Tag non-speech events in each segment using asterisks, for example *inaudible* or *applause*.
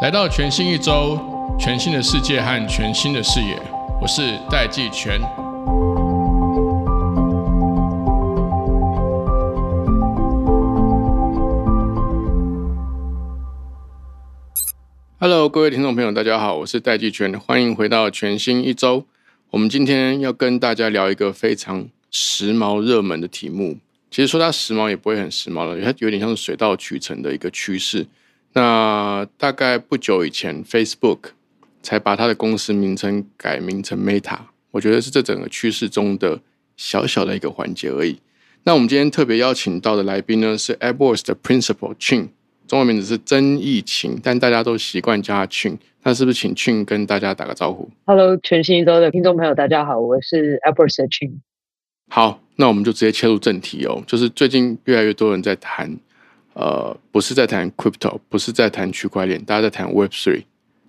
来到全新一周，全新的世界和全新的视野，我是戴季全。Hello，各位听众朋友，大家好，我是戴季全，欢迎回到全新一周。我们今天要跟大家聊一个非常时髦、热门的题目。其实说它时髦也不会很时髦了，它有点像是水到渠成的一个趋势。那大概不久以前，Facebook 才把它的公司名称改名成 Meta，我觉得是这整个趋势中的小小的一个环节而已。那我们今天特别邀请到的来宾呢，是 AppWorks 的 Principal Chin。中文名字是曾义勤，但大家都习惯叫他庆。那是不是请 Chin 跟大家打个招呼？Hello，全新一周的听众朋友，大家好，我是 Apple 的 Chin。好，那我们就直接切入正题哦。就是最近越来越多人在谈，呃，不是在谈 Crypto，不是在谈区块链，大家在谈 Web Three。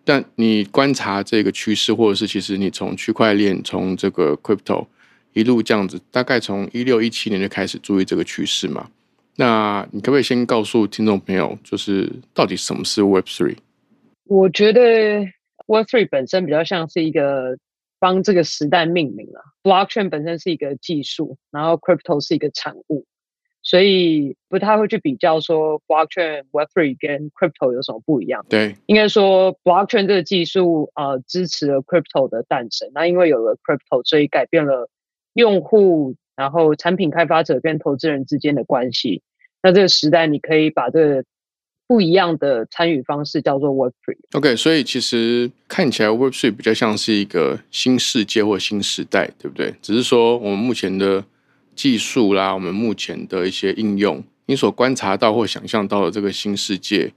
但你观察这个趋势，或者是其实你从区块链、从这个 Crypto 一路这样子，大概从一六一七年就开始注意这个趋势嘛？那你可不可以先告诉听众朋友，就是到底什么是 Web Three？我觉得 Web Three 本身比较像是一个帮这个时代命名了。Blockchain 本身是一个技术，然后 Crypto 是一个产物，所以不太会去比较说 Blockchain Web Three 跟 Crypto 有什么不一样。对，应该说 Blockchain 这个技术呃支持了 Crypto 的诞生。那因为有了 Crypto，所以改变了用户，然后产品开发者跟投资人之间的关系。那这个时代，你可以把这个不一样的参与方式叫做 Web Three。OK，所以其实看起来 Web Three 比较像是一个新世界或新时代，对不对？只是说我们目前的技术啦，我们目前的一些应用，你所观察到或想象到的这个新世界，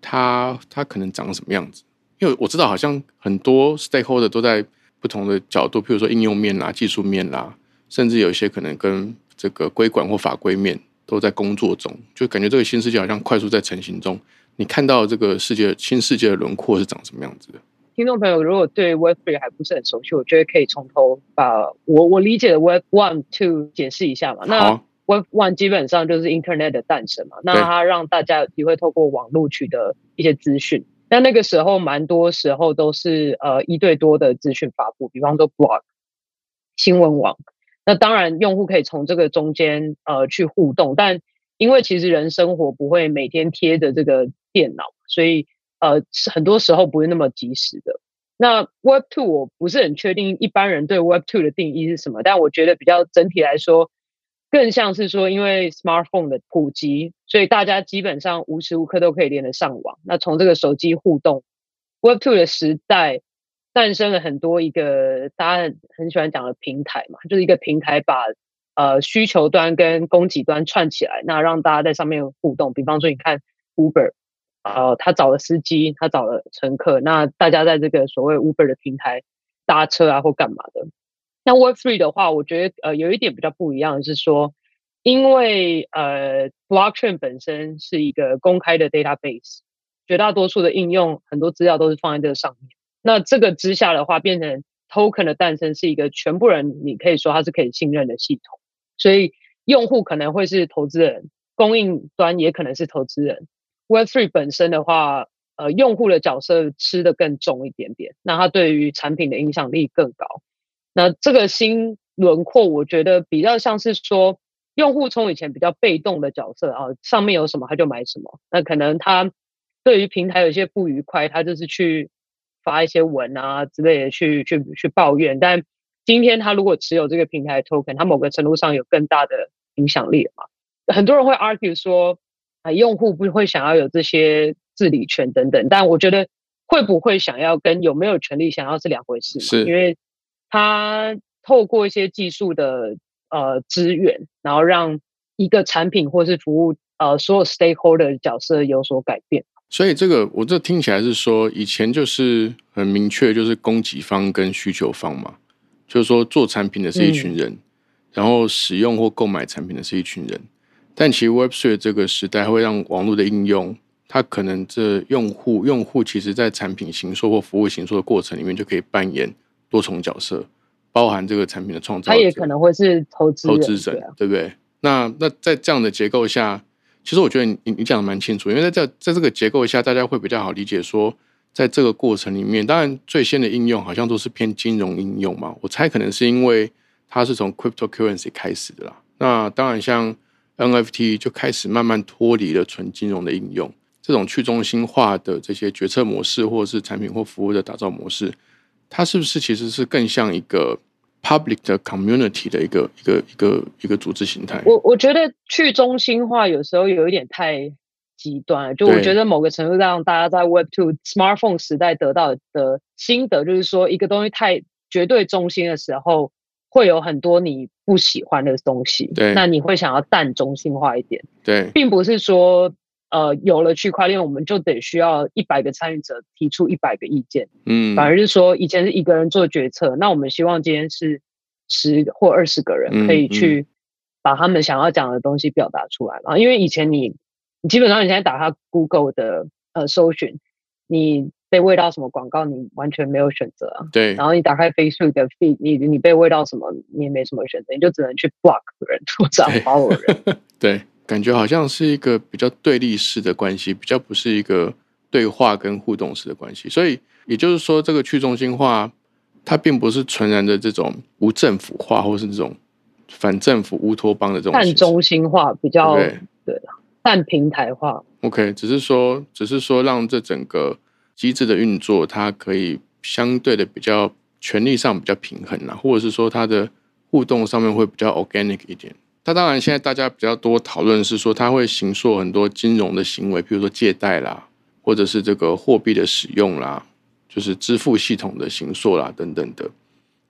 它它可能长什么样子？因为我知道好像很多 Stakeholder 都在不同的角度，譬如说应用面啦、技术面啦，甚至有一些可能跟这个规管或法规面。都在工作中，就感觉这个新世界好像快速在成型中。你看到这个世界新世界的轮廓是长什么样子的？听众朋友，如果对 Web Three 还不是很熟悉，我觉得可以从头把我我理解的 Web One、Two 解释一下嘛。那 Web One 基本上就是 Internet 的诞生嘛，那它让大家有机会透过网络取得一些资讯。但那个时候，蛮多时候都是呃一对多的资讯发布，比方说 Blog 新闻网。那当然，用户可以从这个中间呃去互动，但因为其实人生活不会每天贴着这个电脑，所以呃很多时候不是那么及时的。那 Web Two 我不是很确定一般人对 Web Two 的定义是什么，但我觉得比较整体来说，更像是说因为 Smartphone 的普及，所以大家基本上无时无刻都可以连得上网。那从这个手机互动，Web Two 的时代。诞生了很多一个大家很喜欢讲的平台嘛，就是一个平台把呃需求端跟供给端串起来，那让大家在上面互动。比方说，你看 Uber，呃，他找了司机，他找了乘客，那大家在这个所谓 Uber 的平台搭车啊或干嘛的。那 Web Three 的话，我觉得呃有一点比较不一样的是说，因为呃 Blockchain 本身是一个公开的 database，绝大多数的应用很多资料都是放在这个上面。那这个之下的话，变成 token 的诞生是一个全部人，你可以说它是可以信任的系统。所以用户可能会是投资人，供应端也可能是投资人。Web Three 本身的话，呃，用户的角色吃的更重一点点，那它对于产品的影响力更高。那这个新轮廓，我觉得比较像是说，用户从以前比较被动的角色啊，上面有什么他就买什么。那可能他对于平台有些不愉快，他就是去。发一些文啊之类的去去去抱怨，但今天他如果持有这个平台 token，他某个程度上有更大的影响力了嘛？很多人会 argue 说啊，用户不会想要有这些治理权等等，但我觉得会不会想要跟有没有权利想要是两回事，是因为他透过一些技术的呃资源，然后让一个产品或是服务呃所有 stakeholder 角色有所改变。所以这个我这听起来是说，以前就是很明确，就是供给方跟需求方嘛，就是说做产品的是一群人，然后使用或购买产品的是一群人。但其实 Web Three 这个时代会让网络的应用，它可能这用户用户其实在产品行售或服务行售的过程里面，就可以扮演多重角色，包含这个产品的创造，他也可能会是投资投资者，对不对？那那在这样的结构下。其实我觉得你你讲的蛮清楚，因为在这在这个结构下，大家会比较好理解说，在这个过程里面，当然最先的应用好像都是偏金融应用嘛。我猜可能是因为它是从 cryptocurrency 开始的啦。那当然像 NFT 就开始慢慢脱离了纯金融的应用，这种去中心化的这些决策模式，或者是产品或服务的打造模式，它是不是其实是更像一个？public 的 community 的一个一个一个一个组织形态，我我觉得去中心化有时候有一点太极端，就我觉得某个程度上，大家在 Web Two smartphone 时代得到的心得，就是说一个东西太绝对中心的时候，会有很多你不喜欢的东西，对，那你会想要淡中心化一点，对，并不是说。呃，有了区块链，我们就得需要一百个参与者提出一百个意见。嗯，反而是说，以前是一个人做决策，那我们希望今天是十或二十个人可以去把他们想要讲的东西表达出来嘛？因为以前你，你基本上你现在打开 Google 的呃搜寻，你被喂到什么广告，你完全没有选择啊。对。然后你打开 Facebook 的 feed，你你被喂到什么，你也没什么选择，你就只能去 block 人或者 follow 人。*laughs* 对。感觉好像是一个比较对立式的关系，比较不是一个对话跟互动式的关系。所以也就是说，这个去中心化，它并不是纯然的这种无政府化，或是这种反政府乌托邦的这种。半中心化比较对的，半平台化。OK，只是说，只是说，让这整个机制的运作，它可以相对的比较权力上比较平衡啦，或者是说，它的互动上面会比较 organic 一点。它当然，现在大家比较多讨论是说，它会行塑很多金融的行为，比如说借贷啦，或者是这个货币的使用啦，就是支付系统的行塑啦等等的。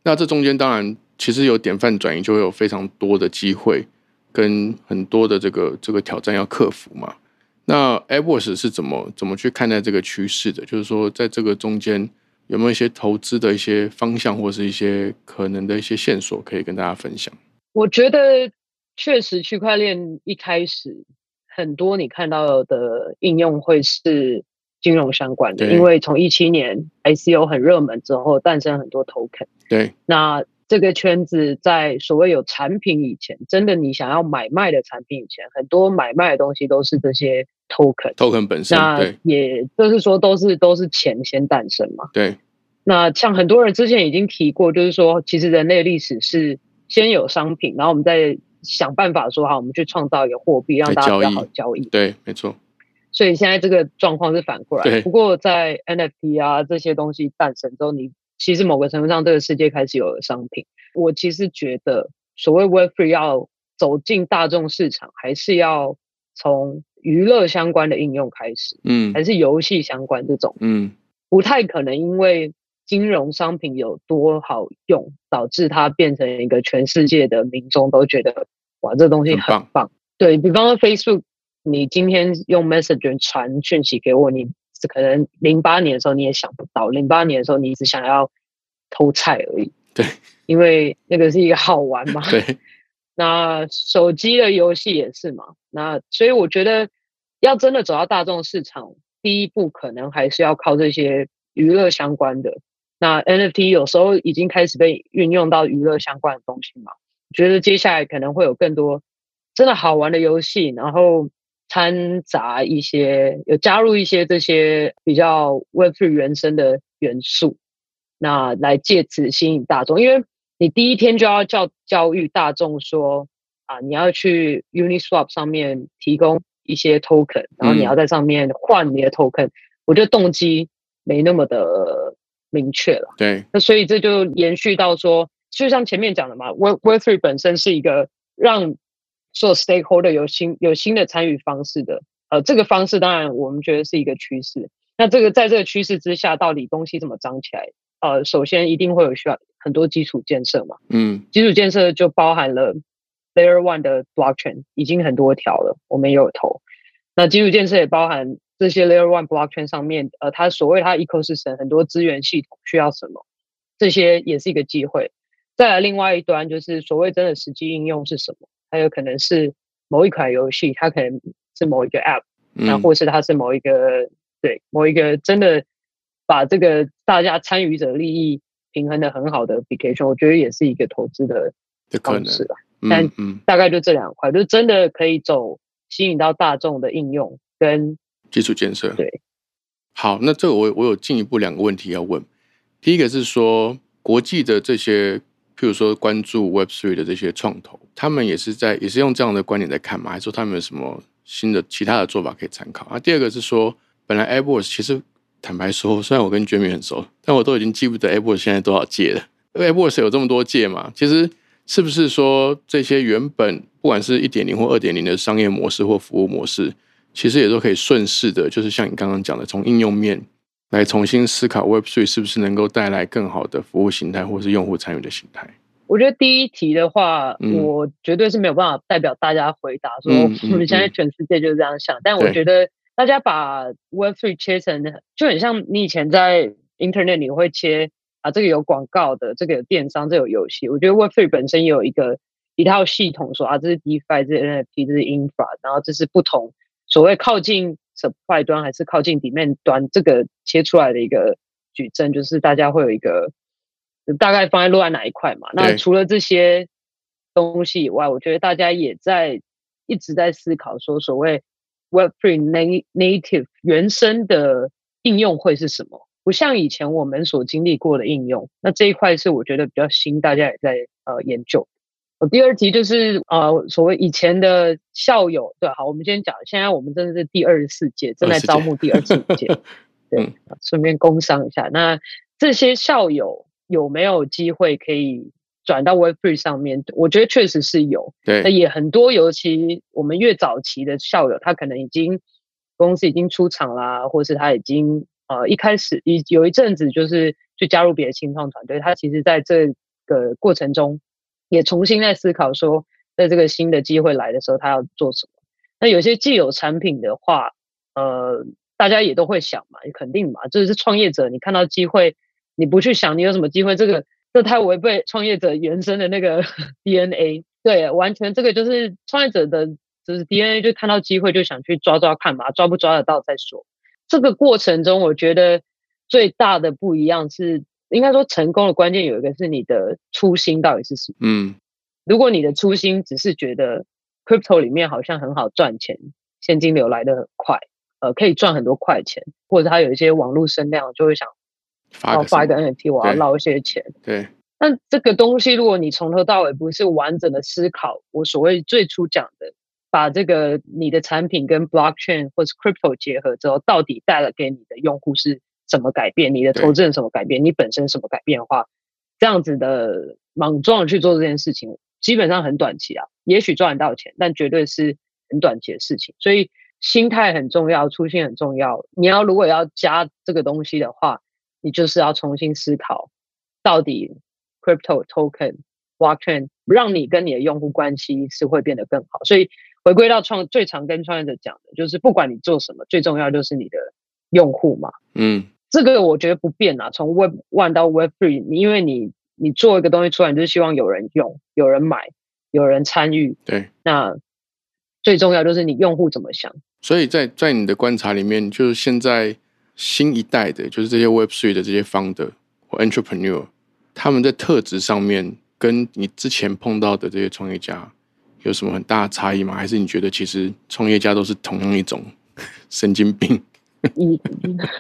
那这中间当然，其实有典范转移，就会有非常多的机会跟很多的这个这个挑战要克服嘛。那 a b o s 是怎么怎么去看待这个趋势的？就是说，在这个中间有没有一些投资的一些方向，或是一些可能的一些线索，可以跟大家分享？我觉得。确实，区块链一开始很多你看到的应用会是金融相关的，因为从一七年 ICO 很热门之后，诞生很多 token。对，那这个圈子在所谓有产品以前，真的你想要买卖的产品以前，很多买卖的东西都是这些 token。token 本身，那也就是说，都是都是钱先诞生嘛。对。那像很多人之前已经提过，就是说，其实人类历史是先有商品，然后我们再。想办法说好，我们去创造一个货币，让大家比较好交易。对，没错。所以现在这个状况是反过来。不过在 NFT 啊这些东西诞生之后，你其实某个程度上，这个世界开始有了商品。我其实觉得，所谓 Web3 要走进大众市场，还是要从娱乐相关的应用开始。嗯，还是游戏相关这种。嗯，不太可能因为。金融商品有多好用，导致它变成一个全世界的民众都觉得哇，这东西很棒。对比方说，Facebook，你今天用 Messenger 传讯息给我，你可能零八年的时候你也想不到，零八年的时候你只想要偷菜而已。对，因为那个是一个好玩嘛。对。*laughs* 那手机的游戏也是嘛。那所以我觉得，要真的走到大众市场，第一步可能还是要靠这些娱乐相关的。那 NFT 有时候已经开始被运用到娱乐相关的东西嘛？觉得接下来可能会有更多真的好玩的游戏，然后掺杂一些有加入一些这些比较 Web3 原生的元素，那来借此吸引大众。因为你第一天就要教教育大众说啊，你要去 Uniswap 上面提供一些 token，然后你要在上面换你的 token，我觉得动机没那么的。明确了，对，那所以这就延续到说，就像前面讲的嘛，Web Web Three 本身是一个让所有 stakeholder 有新有新的参与方式的，呃，这个方式当然我们觉得是一个趋势。那这个在这个趋势之下，到底东西怎么涨起来？呃，首先一定会有需要很多基础建设嘛，嗯，基础建设就包含了 Layer One 的 Blockchain 已经很多条了，我们也有投。那基础建设也包含。这些 Layer One Blockchain 上面，呃，它所谓它 ecosystem 很多资源系统需要什么，这些也是一个机会。再来另外一端，就是所谓真的实际应用是什么？它有可能是某一款游戏，它可能是某一个 App，那或是它是某一个对某一个真的把这个大家参与者利益平衡的很好的 application，我觉得也是一个投资的方式吧。但大概就这两块，就真的可以走。吸引到大众的应用跟基础建设。对，好，那这个我我有进一步两个问题要问。第一个是说，国际的这些，譬如说关注 Web Three 的这些创投，他们也是在也是用这样的观点在看嘛？还是说他们有什么新的其他的做法可以参考？啊，第二个是说，本来 AppWorks 其实坦白说，虽然我跟 Jamie 很熟，但我都已经记不得 AppWorks 现在多少届了。AppWorks 有这么多届嘛？其实是不是说这些原本不管是一点零或二点零的商业模式或服务模式，其实也都可以顺势的，就是像你刚刚讲的，从应用面来重新思考 Web Three 是不是能够带来更好的服务形态，或是用户参与的形态？我觉得第一题的话，我绝对是没有办法代表大家回答说 *laughs* 我们现在全世界就是这样想。但我觉得大家把 Web Three 切成就很像你以前在 Internet 你会切啊，这个有广告的，这个有电商，这有游戏。我觉得 Web Three 本身也有一个一套系统，说啊，这是 DeFi，这是 NFT，这是 Infra，然后这是不同所谓靠近 Supply 端还是靠近 Demand 端，这个切出来的一个矩阵，就是大家会有一个。大概放在落在哪一块嘛？那除了这些东西以外，我觉得大家也在一直在思考说，所谓 Web3 native 原生的应用会是什么？不像以前我们所经历过的应用。那这一块是我觉得比较新，大家也在呃研究。我第二题就是呃，所谓以前的校友，对，好，我们先讲，现在我们真的是第二十四届，正在招募第二十五届，*laughs* 对，顺便工商一下。那这些校友。有没有机会可以转到 Three 上面？我觉得确实是有，对，那也很多。尤其我们越早期的校友，他可能已经公司已经出厂啦，或是他已经呃一开始一有一阵子就是去加入别的新创团队，他其实在这个过程中也重新在思考说，在这个新的机会来的时候，他要做什么。那有些既有产品的话，呃，大家也都会想嘛，肯定嘛，就是创业者，你看到机会。你不去想你有什么机会，这个这太违背创业者原生的那个 *laughs* DNA。对，完全这个就是创业者的，就是 DNA，就看到机会就想去抓抓看嘛，抓不抓得到再说。这个过程中，我觉得最大的不一样是，应该说成功的关键有一个是你的初心到底是什么。嗯，如果你的初心只是觉得 crypto 里面好像很好赚钱，现金流来的很快，呃，可以赚很多快钱，或者它有一些网络声量，就会想。发发一个 NFT，我要捞一些钱。对，那这个东西，如果你从头到尾不是完整的思考，我所谓最初讲的，把这个你的产品跟 blockchain 或是 crypto 结合之后，到底带了给你的用户是什么改变？你的投资人什么改变？你本身什么改变的话，这样子的莽撞去做这件事情，基本上很短期啊，也许赚得到钱，但绝对是很短期的事情。所以心态很重要，初心很重要。你要如果要加这个东西的话，你就是要重新思考，到底 crypto token blockchain 让你跟你的用户关系是会变得更好。所以回归到创最常跟创业者讲的，就是不管你做什么，最重要就是你的用户嘛。嗯，这个我觉得不变啊。从 Web One 到 Web Three，因为你你做一个东西出来，你就是希望有人用、有人买、有人参与。对，那最重要就是你用户怎么想。所以在在你的观察里面，就是现在。新一代的，就是这些 Web Three 的这些 founder 或 entrepreneur，他们在特质上面跟你之前碰到的这些创业家有什么很大的差异吗？还是你觉得其实创业家都是同样一种 *laughs* 神经病？嗯，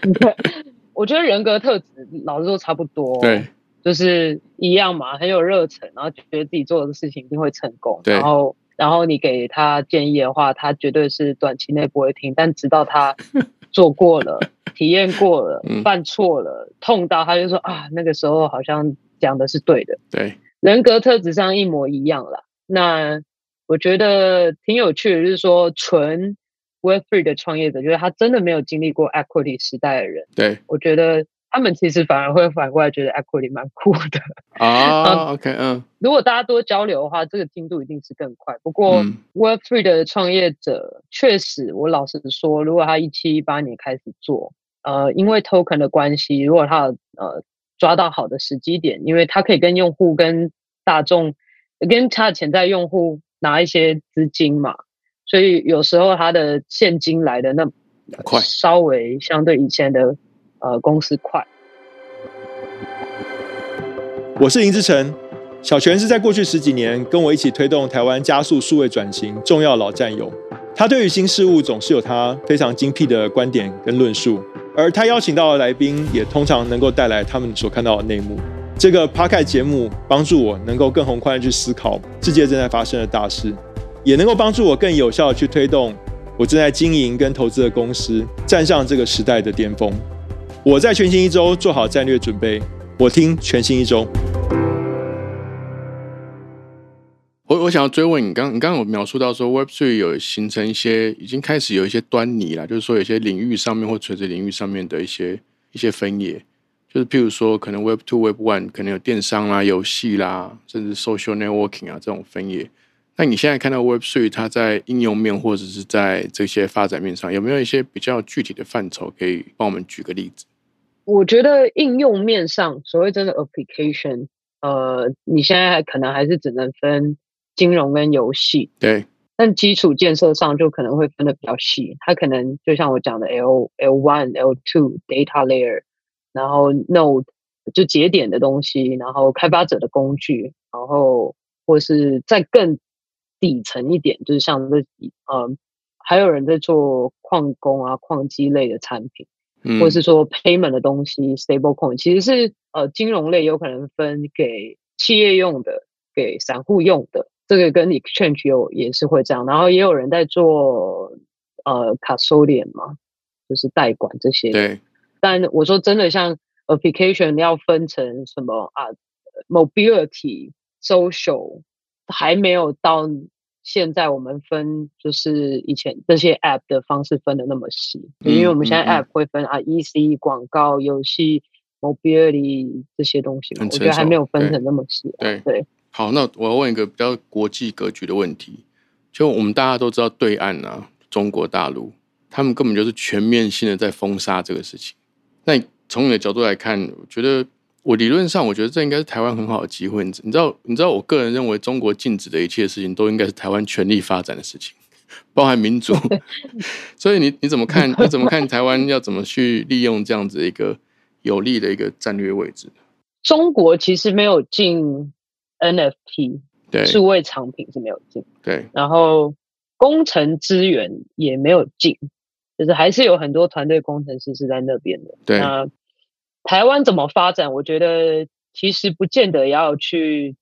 *laughs* 我觉得人格特质老实说差不多，对，就是一样嘛，很有热忱，然后觉得自己做的事情一定会成功，然后然后你给他建议的话，他绝对是短期内不会听，但直到他 *laughs* 做过了。*laughs* 体验过了，犯错了，痛到他就说啊，那个时候好像讲的是对的。对，人格特质上一模一样了。那我觉得挺有趣的，就是说纯 Web Three 的创业者，就是他真的没有经历过 Equity 时代的人。对，我觉得。他们其实反而会反过来觉得 Equity 蛮酷的啊。*laughs* OK，嗯，如果大家多交流的话，这个进度一定是更快。不过 Web Three 的创业者确实，我老实说，如果他一七一八年开始做，呃，因为 Token 的关系，如果他呃抓到好的时机点，因为他可以跟用户、跟大众、跟他的潜在用户拿一些资金嘛，所以有时候他的现金来的那快，稍微相对以前的。呃，公司快。我是林志成，小泉是在过去十几年跟我一起推动台湾加速数位转型重要老战友。他对于新事物总是有他非常精辟的观点跟论述，而他邀请到的来宾也通常能够带来他们所看到的内幕。这个 p a r k 节目帮助我能够更宏观的去思考世界正在发生的大事，也能够帮助我更有效的去推动我正在经营跟投资的公司站上这个时代的巅峰。我在全新一周做好战略准备，我听全新一周。我我想要追问你，刚你刚刚有描述到说，Web Three 有形成一些已经开始有一些端倪了，就是说有些领域上面或垂直领域上面的一些一些分野。就是譬如说，可能 Web Two、Web One 可能有电商啦、游戏啦，甚至 Social Networking 啊这种分野。那你现在看到 Web Three 它在应用面或者是在这些发展面上，有没有一些比较具体的范畴可以帮我们举个例子？我觉得应用面上，所谓真的 application，呃，你现在可能还是只能分金融跟游戏。对。但基础建设上就可能会分的比较细，它可能就像我讲的 L L One、L Two Data Layer。然后 Node 就节点的东西，然后开发者的工具，然后或是再更底层一点，就是像这呃，还有人在做矿工啊、矿机类的产品，或者是说 Payment 的东西，Stablecoin 其实是呃金融类有可能分给企业用的，给散户用的，这个跟 Exchange 有也是会这样。然后也有人在做呃 Custodian 嘛，就是代管这些。对。但我说真的，像 application 要分成什么啊，mobility、social 还没有到现在我们分就是以前这些 app 的方式分的那么细，因为我们现在 app 会分啊，EC 广告、游戏、mobility 这些东西，我觉得还没有分成那么细。对对，好，那我要问一个比较国际格局的问题，就我们大家都知道，对岸啊，中国大陆，他们根本就是全面性的在封杀这个事情。那从你的角度来看，我觉得我理论上，我觉得这应该是台湾很好的机会。你知道，你知道，我个人认为，中国禁止的一切事情，都应该是台湾全力发展的事情，包含民主。*laughs* 所以，你你怎么看？你怎么看台湾要怎么去利用这样子一个有利的一个战略位置？中国其实没有进 NFT，对，数位藏品是没有进，对，然后工程资源也没有进。就是还是有很多团队工程师是在那边的。对，那台湾怎么发展？我觉得其实不见得要去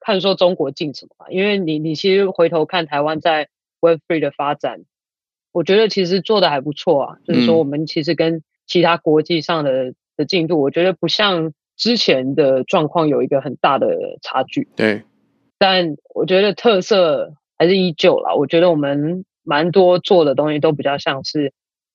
看说中国进什么，因为你你其实回头看台湾在 Web Three 的发展，我觉得其实做的还不错啊。就是说我们其实跟其他国际上的的进度，我觉得不像之前的状况有一个很大的差距。对，但我觉得特色还是依旧啦。我觉得我们。蛮多做的东西都比较像是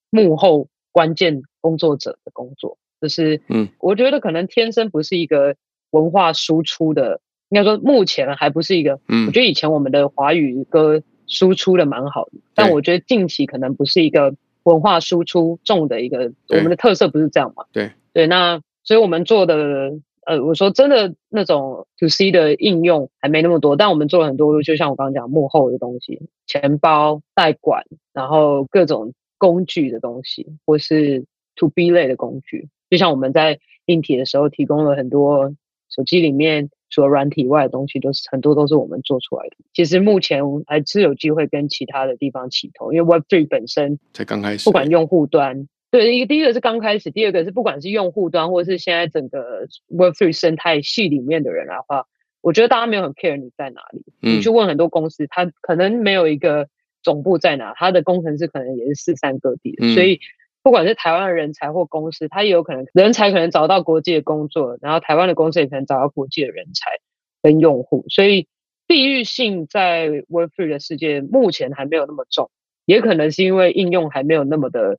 幕后关键工作者的工作，就是嗯，我觉得可能天生不是一个文化输出的，应该说目前还不是一个。嗯，我觉得以前我们的华语歌输出的蛮好的，但我觉得近期可能不是一个文化输出重的一个，我们的特色不是这样嘛？对对，那所以我们做的。呃，我说真的，那种 to C 的应用还没那么多，但我们做了很多，就像我刚刚讲幕后的东西，钱包代管，然后各种工具的东西，或是 to B 类的工具，就像我们在硬体的时候提供了很多手机里面除了软体外的东西，都是很多都是我们做出来的。其实目前还是有机会跟其他的地方起头，因为 Web Three 本身才刚开始，不管用户端。对，一个第一个是刚开始，第二个是不管是用户端或者是现在整个 Web3 生态系里面的人的话，我觉得大家没有很 care 你在哪里。你去问很多公司，他可能没有一个总部在哪，他的工程师可能也是四散各地的。所以不管是台湾的人才或公司，他也有可能人才可能找到国际的工作，然后台湾的公司也可能找到国际的人才跟用户。所以地域性在 Web Three 的世界目前还没有那么重，也可能是因为应用还没有那么的。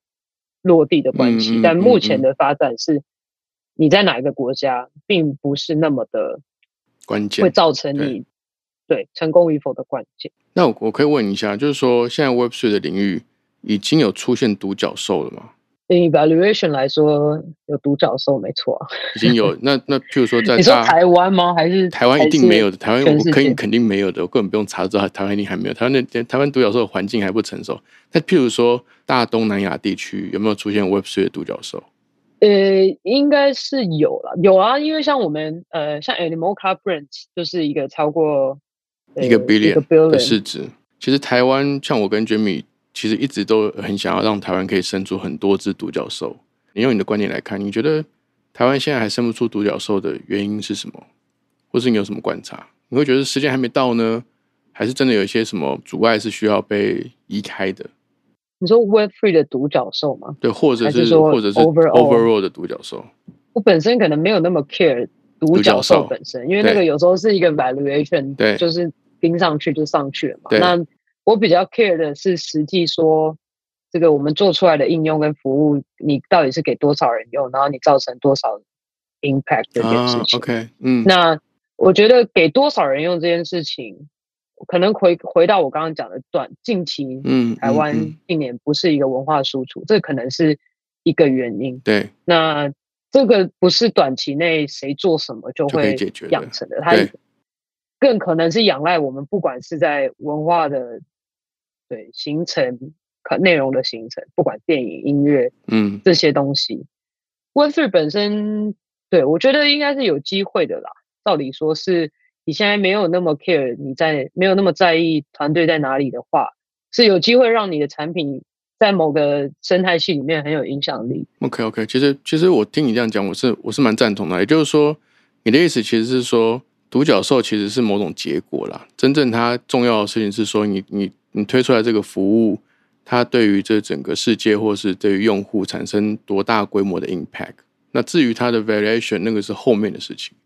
落地的关系，但目前的发展是，你在哪一个国家，并不是那么的关键，会造成你对成功与否的关键。那我我可以问一下，就是说，现在 Web Three 的领域已经有出现独角兽了吗？evaluation 来说有独角兽没错，已经有 *laughs* 那那譬如说在你说台湾吗？还是台湾一定没有的？台湾我可以肯定没有的，我根本不用查，知道台湾一定还没有。台湾的台湾独角兽的环境还不成熟。那譬如说大东南亚地区有没有出现 Web Three 的独角兽？呃，应该是有了，有啊，因为像我们呃，像 Animal Car Brands 就是一个超过一个 billion 的市值。其实台湾像我跟 Jimmy 其实一直都很想要让台湾可以生出很多只独角兽。你用你的观点来看，你觉得台湾现在还生不出独角兽的原因是什么？或是你有什么观察？你会觉得时间还没到呢，还是真的有一些什么阻碍是需要被移开的？你说 Web Three 的独角兽吗？对，或者是或者是 Overall 的独角兽。我本身可能没有那么 care 独角兽本身，因为那个有时候是一个 valuation，对，就是盯上去就上去了嘛。那我比较 care 的是实际说，这个我们做出来的应用跟服务，你到底是给多少人用，然后你造成多少 impact 这件事情。OK，嗯，那我觉得给多少人用这件事情，可能回回到我刚刚讲的短，近期，嗯，台湾近年不是一个文化输出，这可能是一个原因。对，那这个不是短期内谁做什么就会养成的，它更可能是仰赖我们，不管是在文化的。对，形成可内容的形成，不管电影、音乐，嗯，这些东西，Web3 本身，对我觉得应该是有机会的啦。照理说，是你现在没有那么 care，你在没有那么在意团队在哪里的话，是有机会让你的产品在某个生态系里面很有影响力。OK，OK，其实其实我听你这样讲，我是我是蛮赞同的。也就是说，你的意思其实是说，独角兽其实是某种结果啦。真正它重要的事情是说，你你。你推出来这个服务，它对于这整个世界，或是对于用户产生多大规模的 impact？那至于它的 variation，那个是后面的事情。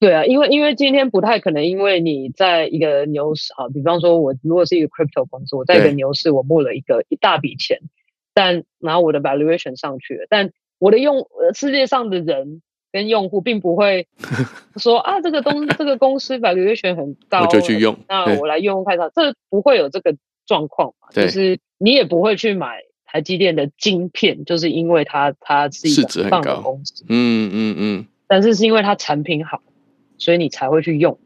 对啊，因为因为今天不太可能，因为你在一个牛市啊，比方说我如果是一个 crypto 公司，我在一个牛市，我募了一个一大笔钱，但然后我的 valuation 上去了，但我的用世界上的人跟用户并不会 *laughs* 说啊，这个东这个公司 valuation 很高，我就去用，那我来用用看它，这不会有这个状况嘛？就是你也不会去买台积电的晶片，就是因为它它是一个棒的公司，嗯嗯嗯，但是是因为它产品好，所以你才会去用。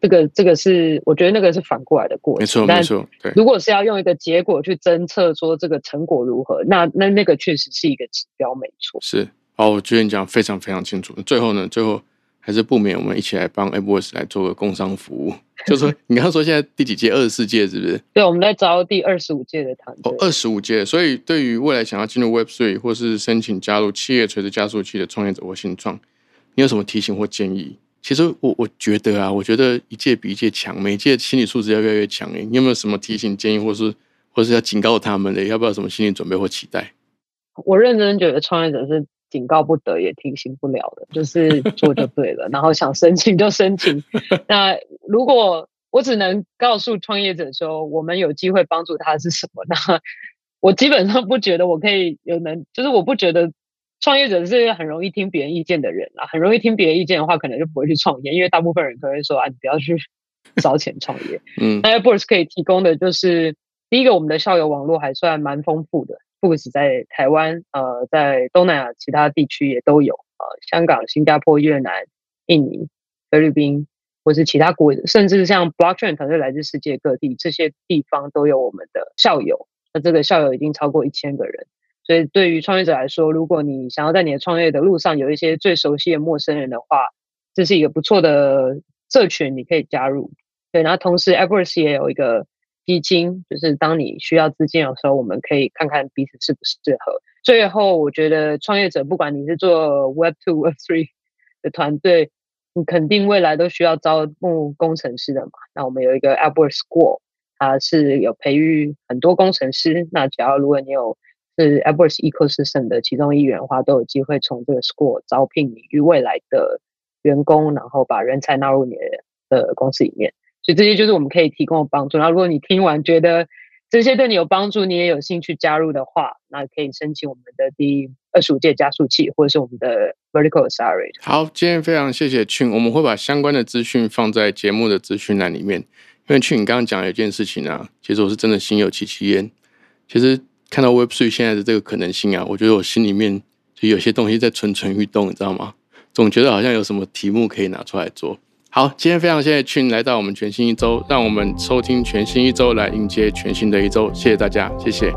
这个这个是我觉得那个是反过来的过程，没错没错。对，如果是要用一个结果去侦测说这个成果如何，那那那个确实是一个指标，没错。是。好，我觉得你讲非常非常清楚。最后呢，最后还是不免我们一起来帮 AppWorks 来做个工商服务。就是说，*laughs* 你刚刚说现在第几届？二十四届是不是？对，我们在招第二十五届的团队。哦，二十五届。所以，对于未来想要进入 Web Three 或是申请加入企业垂直加速器的创业者或新创，你有什么提醒或建议？其实我我觉得啊，我觉得一届比一届强，每届心理素质要越来越强。诶，你有没有什么提醒建议，或是或是要警告他们的？要不要什么心理准备或期待？我认真觉得创业者是。警告不得，也提醒不了的，就是做就对了。然后想申请就申请。*laughs* 那如果我只能告诉创业者说，我们有机会帮助他是什么？*laughs* 那我基本上不觉得我可以有能，就是我不觉得创业者是很容易听别人意见的人啊。很容易听别人意见的话，可能就不会去创业，因为大部分人可能会说啊，你不要去 *laughs* 烧钱创业。嗯，那 Airbus 可以提供的就是第一个，我们的校友网络还算蛮丰富的。不止在台湾，呃，在东南亚其他地区也都有，呃，香港、新加坡、越南、印尼、菲律宾，或是其他国，甚至像 Blockchain 团队来自世界各地，这些地方都有我们的校友。那这个校友已经超过一千个人，所以对于创业者来说，如果你想要在你的创业的路上有一些最熟悉的陌生人的话，这是一个不错的社群，你可以加入。对，然后同时 e v e r s 也有一个。基金就是当你需要资金的时候，我们可以看看彼此适不适合。最后，我觉得创业者不管你是做 Web Two、Web Three 的团队，你肯定未来都需要招募工程师的嘛。那我们有一个 Albert School，它是有培育很多工程师。那只要如果你有是 Albert Ecosystem 的其中一员的话，都有机会从这个 School 招聘你与未来的员工，然后把人才纳入你的公司里面。所以这些就是我们可以提供的帮助。然后如果你听完觉得这些对你有帮助，你也有兴趣加入的话，那可以申请我们的第二十五届加速器，或者是我们的 Vertical Accelerator。好，今天非常谢谢 Chin，，我们会把相关的资讯放在节目的资讯栏里面。因为庆你刚刚讲了一件事情啊，其实我是真的心有戚戚焉。其实看到 Web Three 现在的这个可能性啊，我觉得我心里面就有些东西在蠢蠢欲动，你知道吗？总觉得好像有什么题目可以拿出来做。好，今天非常谢谢群来到我们全新一周，让我们收听全新一周来迎接全新的一周，谢谢大家，谢谢。